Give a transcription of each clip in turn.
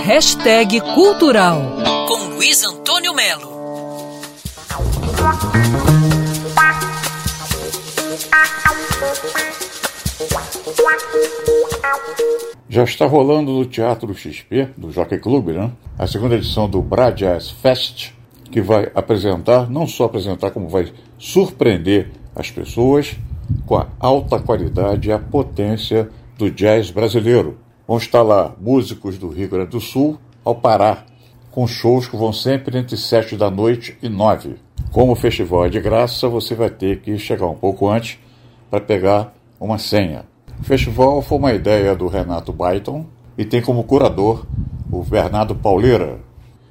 Hashtag Cultural com Luiz Antônio Melo. Já está rolando no Teatro XP, do Jockey Club, né? A segunda edição do Bra Jazz Fest, que vai apresentar, não só apresentar, como vai surpreender as pessoas com a alta qualidade e a potência do jazz brasileiro. Vão estar lá músicos do Rio Grande do Sul ao Pará, com shows que vão sempre entre sete da noite e nove. Como o festival é de graça, você vai ter que chegar um pouco antes para pegar uma senha. O festival foi uma ideia do Renato Baiton e tem como curador o Bernardo Pauleira.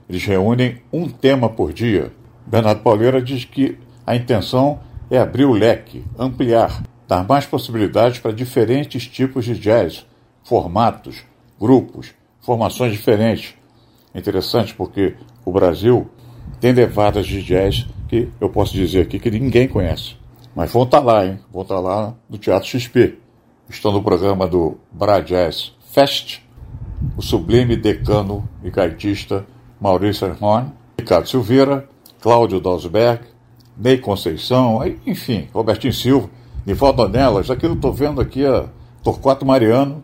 Eles reúnem um tema por dia. Bernardo Pauleira diz que a intenção é abrir o leque, ampliar, dar mais possibilidades para diferentes tipos de jazz, formatos, grupos, formações diferentes. Interessante porque o Brasil tem levadas de jazz que eu posso dizer aqui que ninguém conhece. Mas vão estar lá, hein? Vão estar lá no Teatro XP. Estão no programa do Bra Jazz Fest, o sublime decano e gaitista Maurício Horn, Ricardo Silveira, Cláudio Dalsberg, Ney Conceição, enfim, Robertinho Silva, Nivaldo Anelas, aqui eu estou vendo aqui a Torquato Mariano,